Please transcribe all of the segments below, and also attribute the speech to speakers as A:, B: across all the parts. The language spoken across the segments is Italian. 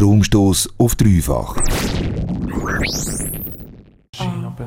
A: Stromstoß auf dreifach.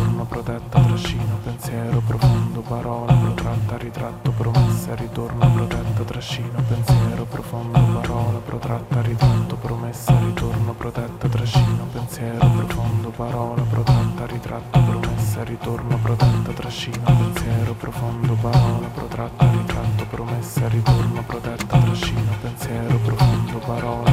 B: ritorno, protetta, trascino, pensiero profondo, parola, protratta, ritratto, promessa, ritorno, protetta, trascino, pensiero profondo, parola, protratta, ritratto, promessa, ritorno, protetta, trascino, pensiero profondo, parola, protratta, ritratto, promessa, ritorno, protetta, trascino, pensiero profondo, parola, protratta, ritratto, promessa, ritorno, protetta, trascino, pensiero profondo, parola,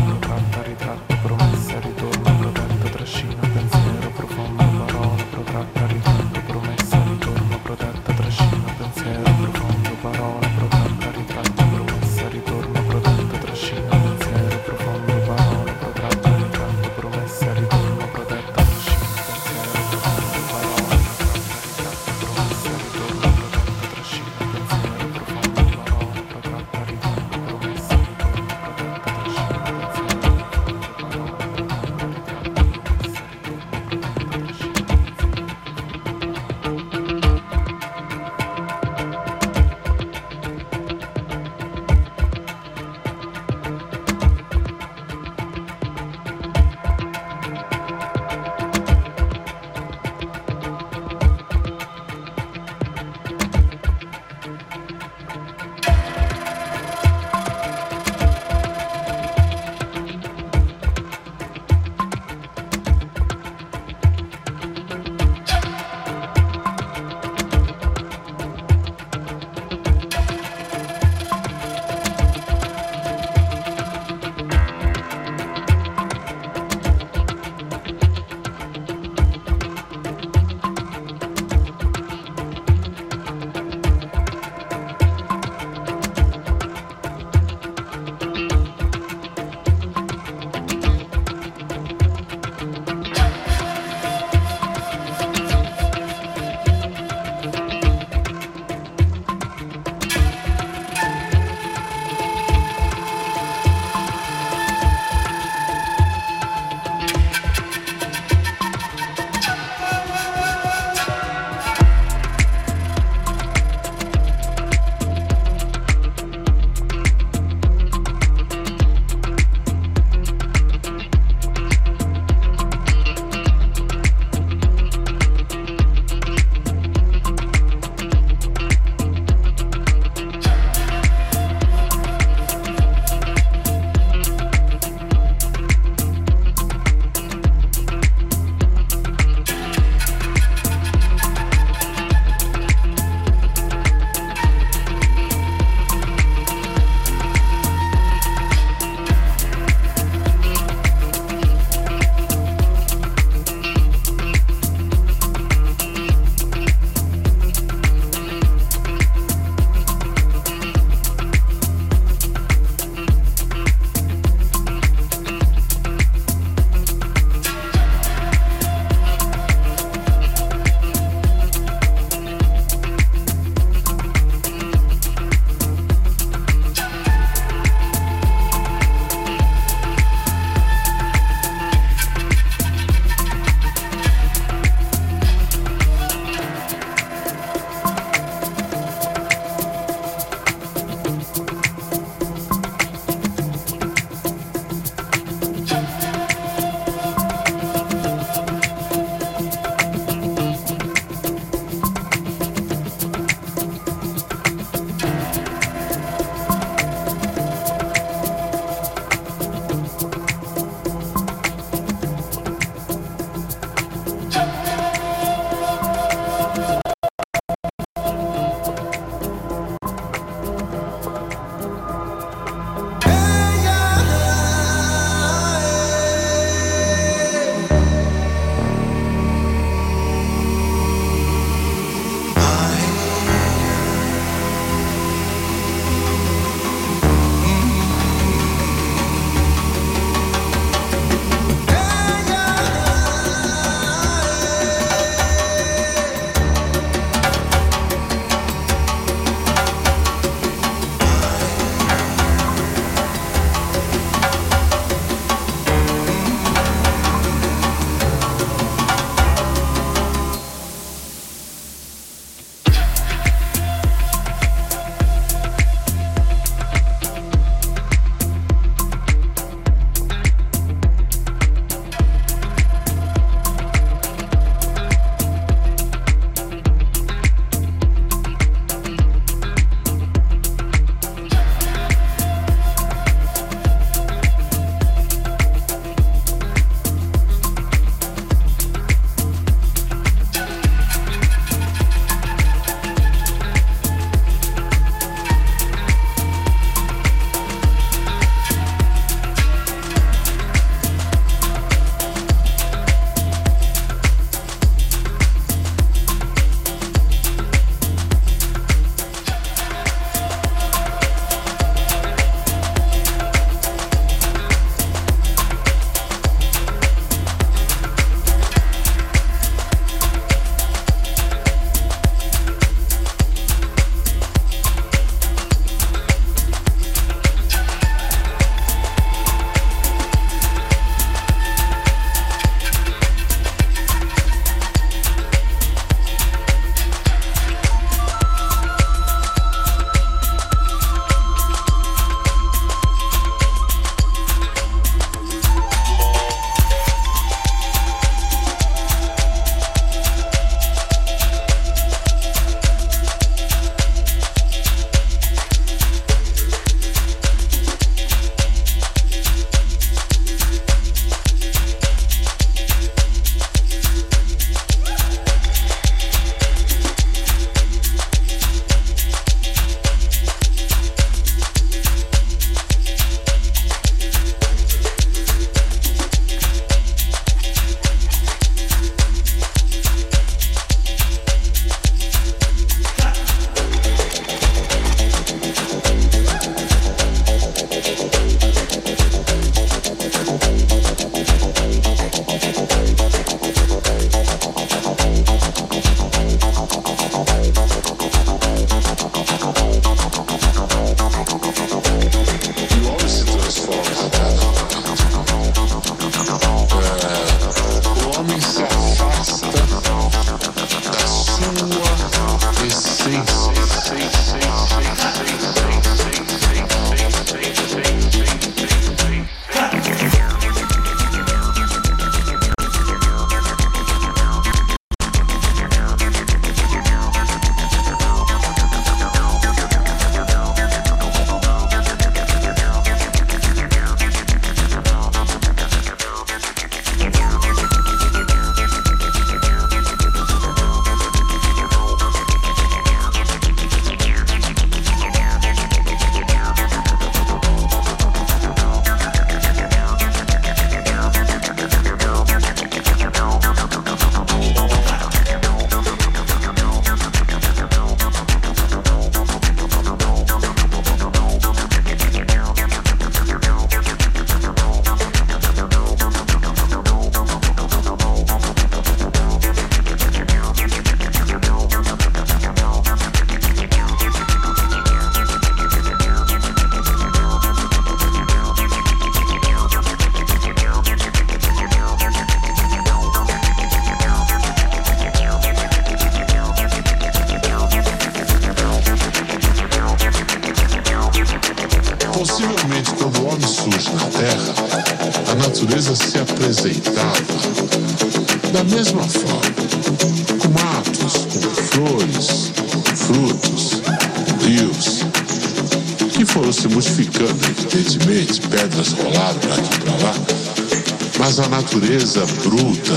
C: natureza bruta,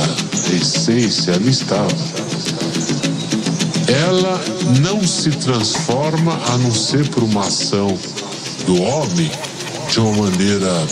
C: essência, ali estava. Ela não se transforma a não ser por uma ação do homem de uma maneira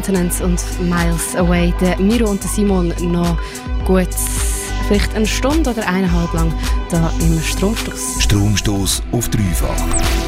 D: Continents und Miles Away. Der Miro und der Simon noch gut vielleicht eine Stunde oder eineinhalb lang da im Stromstoß.
A: Stromstoß auf dreifach.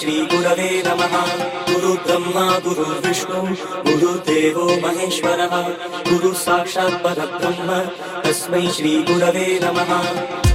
E: श्रीगुरवे नमः।
F: गुरुब्रह्मा
E: गुरुर्विष्णु गुरुर्देवो महेश्वरः। गुरुः साक्षात्
F: परब्रह्म।
E: तस्मै श्रीगुरवे नमः।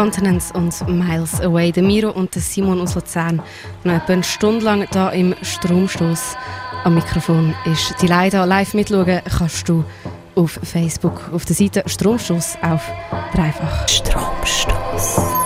D: Continents und Miles Away. Der Miro und der Simon aus Luzern noch etwa eine Stunde lang da im Stromstoß am Mikrofon ist. Die leider live mitschauen kannst du auf Facebook auf der Seite Stromstoß auf dreifach.
G: Stromstoß.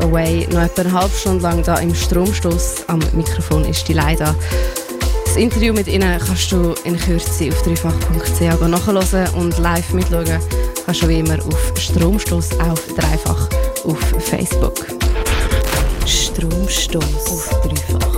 D: Away. Noch etwa eine halbe Stunde lang da im Stromstoß am Mikrofon ist die Leida. Das Interview mit ihnen kannst du in Kürze auf dreifach.ch nachhören und live mitschauen kannst du wie immer auf Stromstoß auf dreifach auf Facebook.
G: Stromstoß auf dreifach.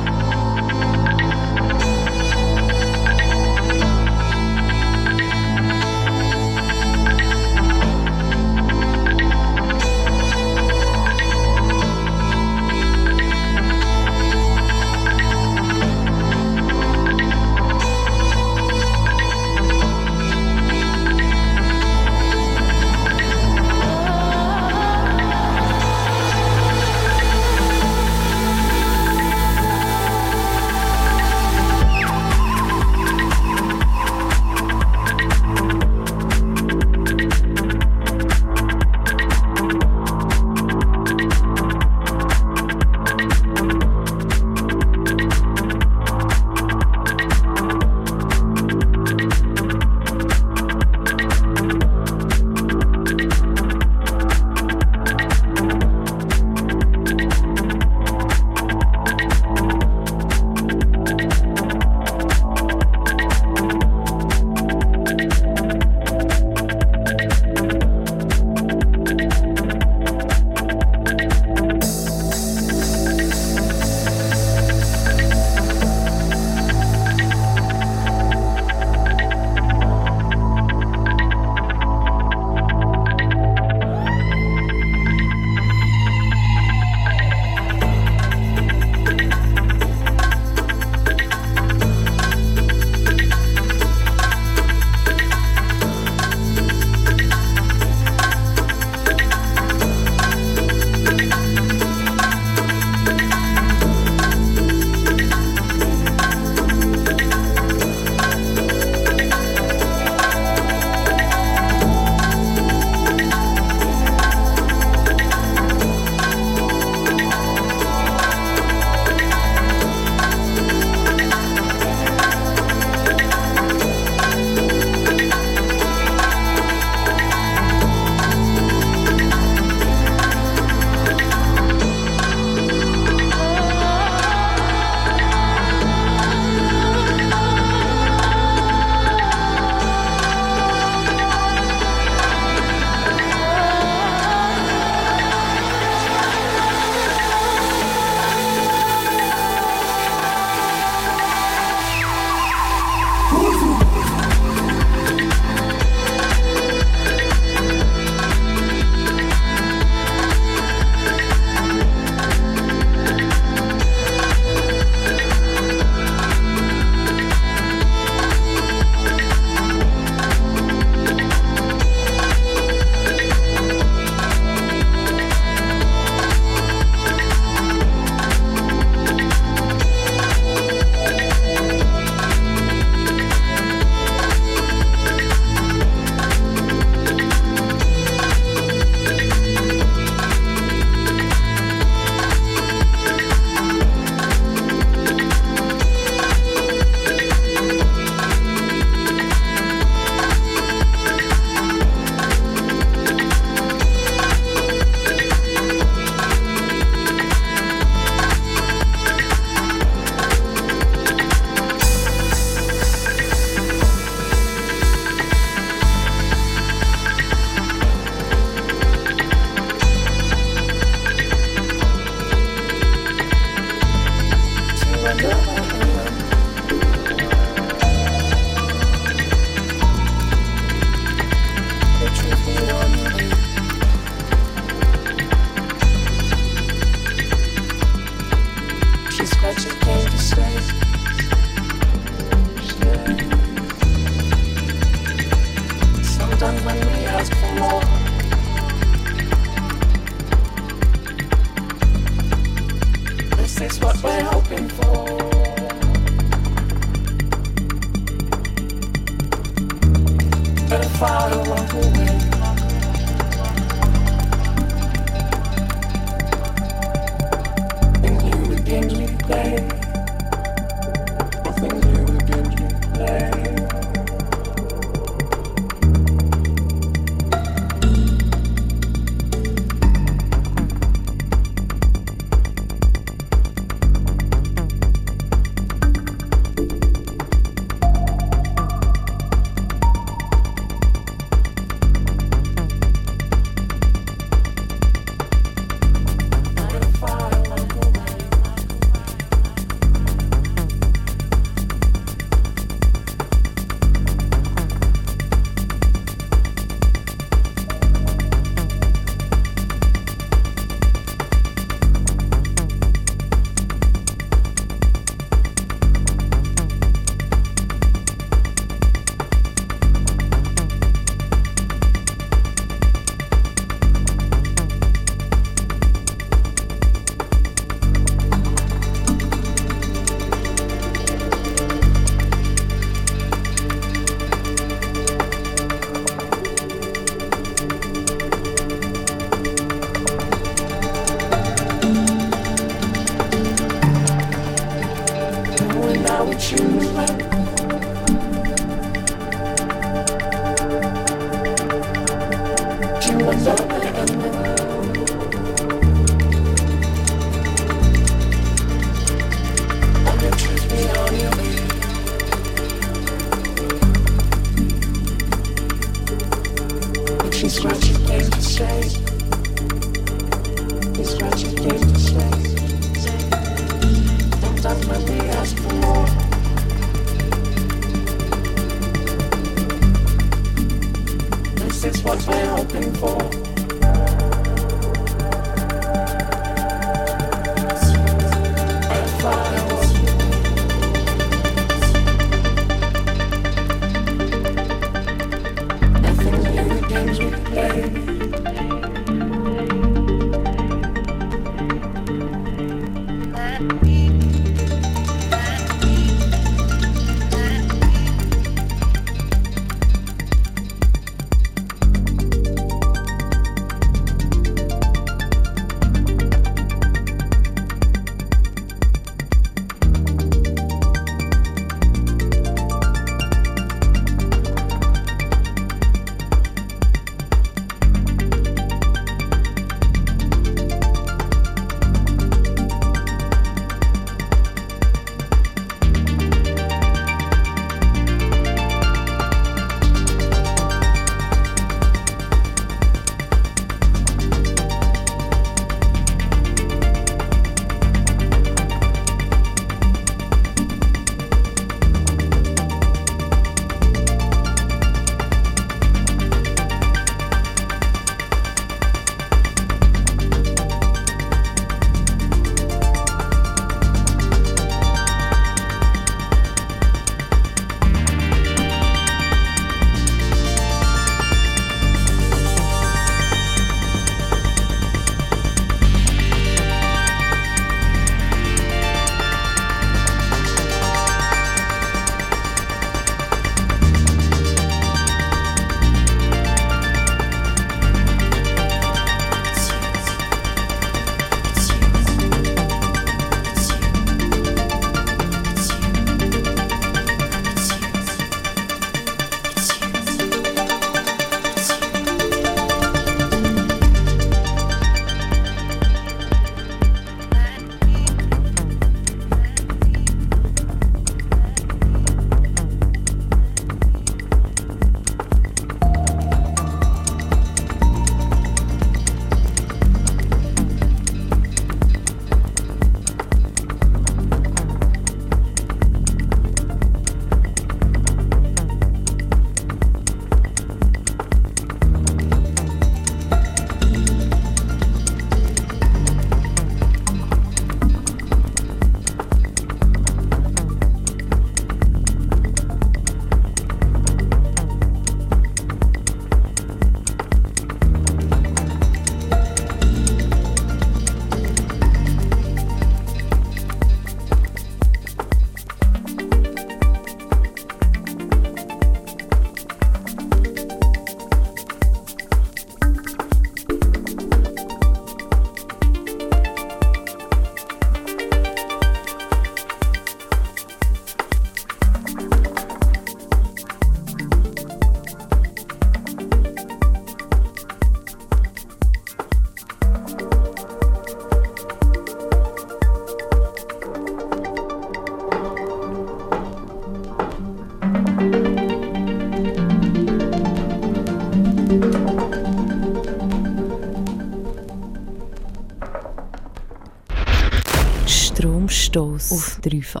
G: Vorstoß auf dreifach.